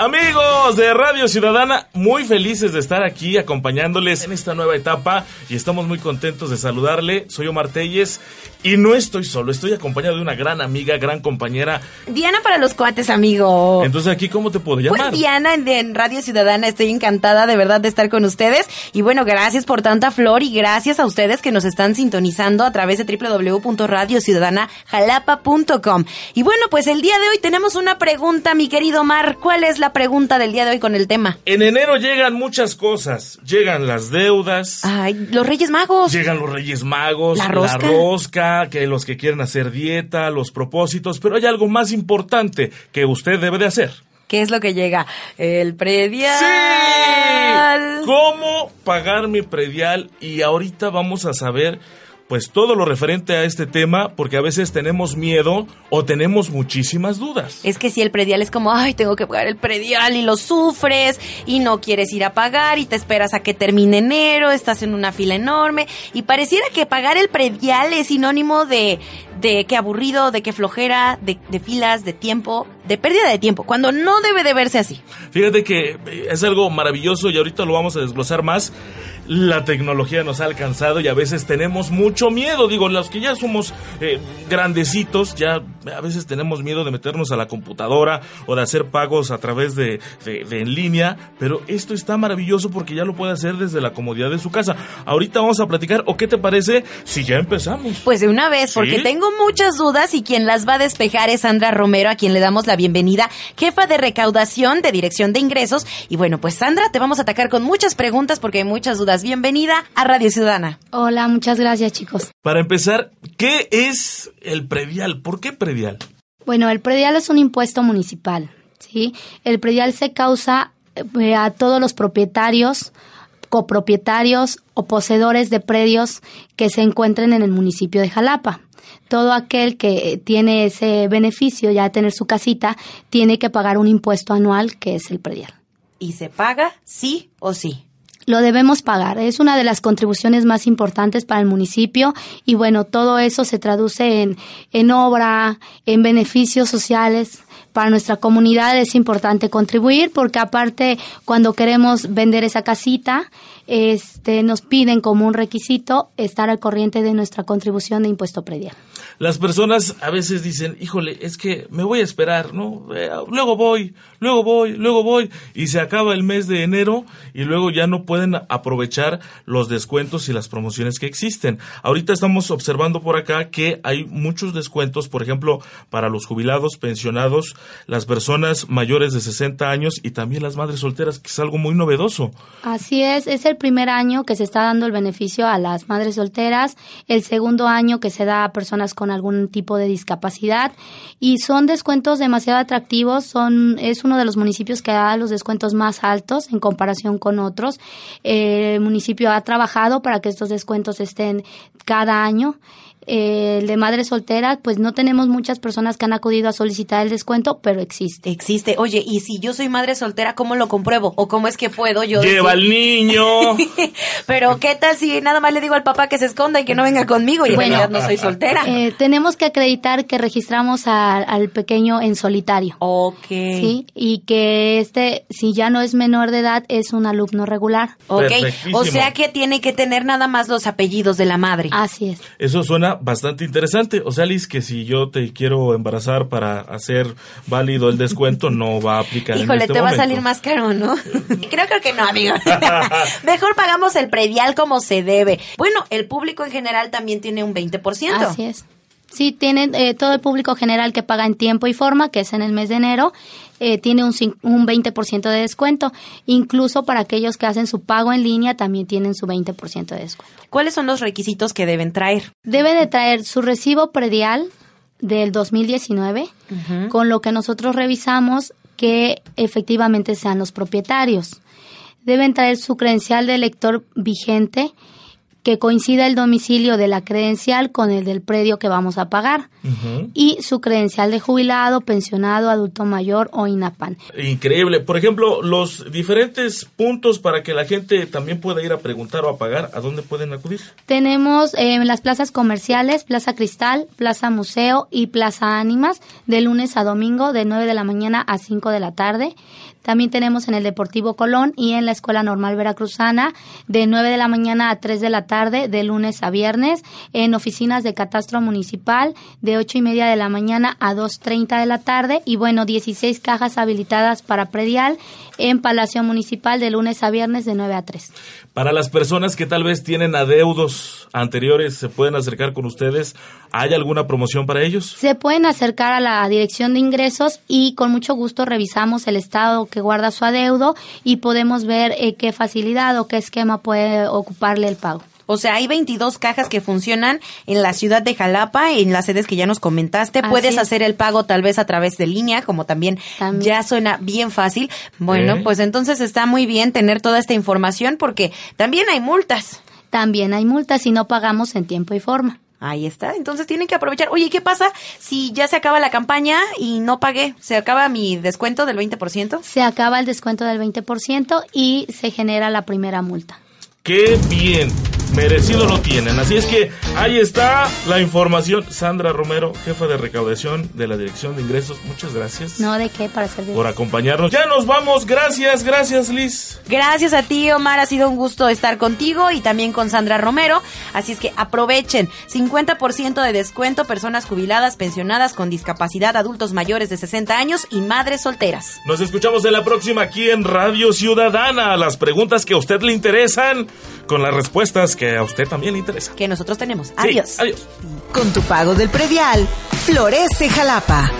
Amigos de Radio Ciudadana, muy felices de estar aquí acompañándoles en esta nueva etapa y estamos muy contentos de saludarle. Soy Omar Telles y no estoy solo, estoy acompañado de una gran amiga, gran compañera. Diana para los cuates, amigo. Entonces aquí, ¿cómo te puedo llamar? Pues Diana en, Radio Ciudadana, estoy encantada de verdad de estar con ustedes y bueno, gracias por tanta flor y gracias a ustedes que nos están sintonizando a través de www.radiociudadanajalapa.com. Y bueno, pues el día de hoy tenemos una pregunta, mi querido Mar, ¿cuál es la pregunta del día de hoy con el tema? En enero llegan muchas cosas. Llegan las deudas. Ay, los Reyes Magos. Llegan los Reyes Magos. La rosca. rosca, que los que quieren hacer dieta, los propósitos. Pero hay algo más importante que usted debe de hacer. ¿Qué es lo que llega? El predial. ¡Sí! ¿Cómo pagar mi predial? Y ahorita vamos a saber pues todo lo referente a este tema porque a veces tenemos miedo o tenemos muchísimas dudas. Es que si el predial es como, ay, tengo que pagar el predial y lo sufres y no quieres ir a pagar y te esperas a que termine enero, estás en una fila enorme y pareciera que pagar el predial es sinónimo de, de que aburrido, de que flojera, de, de filas, de tiempo, de pérdida de tiempo, cuando no debe de verse así. Fíjate que eh, es algo maravilloso y ahorita lo vamos a desglosar más. La tecnología nos ha alcanzado y a veces tenemos mucho miedo. Digo, los que ya somos eh, grandecitos, ya a veces tenemos miedo de meternos a la computadora o de hacer pagos a través de, de- de en línea. Pero esto está maravilloso porque ya lo puede hacer desde la comodidad de su casa. Ahorita vamos a platicar, ¿o qué te parece si ya empezamos? Pues de una vez, porque ¿Sí? tengo muchas dudas y quien las va a despejar es Sandra Romero, a quien le damos la bienvenida, jefa de recaudación de Dirección de Ingresos. Y bueno, pues Sandra, te vamos a atacar con muchas preguntas porque hay muchas dudas. Bienvenida a Radio Ciudadana. Hola, muchas gracias chicos. Para empezar, ¿qué es el predial? ¿Por qué predial? Bueno, el predial es un impuesto municipal, ¿sí? El predial se causa eh, a todos los propietarios, copropietarios o poseedores de predios que se encuentren en el municipio de Jalapa. Todo aquel que tiene ese beneficio, ya de tener su casita, tiene que pagar un impuesto anual que es el predial. ¿Y se paga sí o sí? Lo debemos pagar. Es una de las contribuciones más importantes para el municipio y bueno, todo eso se traduce en, en obra, en beneficios sociales. Para nuestra comunidad es importante contribuir porque aparte cuando queremos vender esa casita, este, nos piden como un requisito estar al corriente de nuestra contribución de impuesto predial. Las personas a veces dicen, híjole, es que me voy a esperar, ¿no? Eh, luego voy, luego voy, luego voy, y se acaba el mes de enero y luego ya no pueden aprovechar los descuentos y las promociones que existen. Ahorita estamos observando por acá que hay muchos descuentos, por ejemplo, para los jubilados, pensionados, las personas mayores de 60 años y también las madres solteras, que es algo muy novedoso. Así es, es el primer año que se está dando el beneficio a las madres solteras, el segundo año que se da a personas con algún tipo de discapacidad y son descuentos demasiado atractivos, son es uno de los municipios que da los descuentos más altos en comparación con otros. El municipio ha trabajado para que estos descuentos estén cada año. Eh, el de madre soltera, pues no tenemos muchas personas que han acudido a solicitar el descuento, pero existe. Existe. Oye, y si yo soy madre soltera, ¿cómo lo compruebo? ¿O cómo es que puedo yo Lleva al decir- niño. Pero ¿qué tal si nada más le digo al papá que se esconda y que no venga conmigo y en Bueno. realidad no soy soltera? Eh, tenemos que acreditar que registramos a- al pequeño en solitario. ok. Sí, y que este, si ya no es menor de edad, es un alumno regular. Ok. O sea que tiene que tener nada más los apellidos de la madre. Así es. Eso suena bastante interesante. O sea, Liz, que si yo te quiero embarazar para hacer válido el descuento, no va a aplicar. en Híjole, este te va a salir más caro, ¿no? creo, creo que no, amigo. Mejor pagamos el predial como se debe. Bueno, el público en general también tiene un 20%. Así es. Sí, tienen eh, todo el público general que paga en tiempo y forma, que es en el mes de enero, eh, tiene un, un 20% de descuento. Incluso para aquellos que hacen su pago en línea, también tienen su 20% de descuento. ¿Cuáles son los requisitos que deben traer? Debe de traer su recibo predial del 2019, con lo que nosotros revisamos que efectivamente sean los propietarios. Deben traer su credencial de elector vigente que coincida el domicilio de la credencial con el del predio que vamos a pagar y su credencial de jubilado, pensionado, adulto mayor o INAPAN. Increíble. Por ejemplo, los diferentes puntos para que la gente también pueda ir a preguntar o a pagar, ¿a dónde pueden acudir? Tenemos eh, las plazas comerciales, Plaza Cristal, Plaza Museo y Plaza Ánimas, de lunes a domingo, de 9 de la mañana a 5 de la tarde. También tenemos en el Deportivo Colón y en la Escuela Normal Veracruzana de 9 de la mañana a 3 de la tarde, de lunes a viernes, en oficinas de catastro municipal de 8 y media de la mañana a 2.30 de la tarde y bueno, 16 cajas habilitadas para predial en Palacio Municipal de lunes a viernes de 9 a 3. Para las personas que tal vez tienen adeudos anteriores, ¿se pueden acercar con ustedes? ¿Hay alguna promoción para ellos? Se pueden acercar a la dirección de ingresos y con mucho gusto revisamos el estado que guarda su adeudo y podemos ver eh, qué facilidad o qué esquema puede ocuparle el pago. O sea, hay 22 cajas que funcionan en la ciudad de Jalapa, en las sedes que ya nos comentaste. Puedes hacer el pago tal vez a través de línea, como también, ya suena bien fácil. Bueno, pues entonces está muy bien tener toda esta información porque también hay multas. También hay multas si no pagamos en tiempo y forma. Ahí está, entonces tienen que aprovechar. Oye, ¿qué pasa si ya se acaba la campaña y no pagué? ¿Se acaba mi descuento del 20%? Se acaba el descuento del 20% y se genera la primera multa. ¡Qué bien! Merecido lo tienen. Así es que ahí está la información. Sandra Romero, jefa de recaudación de la Dirección de Ingresos, muchas gracias. No, de qué, para servir. Por acompañarnos. Ya nos vamos. Gracias, gracias, Liz. Gracias a ti, Omar. Ha sido un gusto estar contigo y también con Sandra Romero. Así es que aprovechen. 50% de descuento, personas jubiladas, pensionadas con discapacidad, adultos mayores de 60 años y madres solteras. Nos escuchamos en la próxima aquí en Radio Ciudadana. Las preguntas que a usted le interesan con las respuestas que a usted también le interesa. Que nosotros tenemos. adiós. Adiós. Con tu pago del predial, florece Jalapa.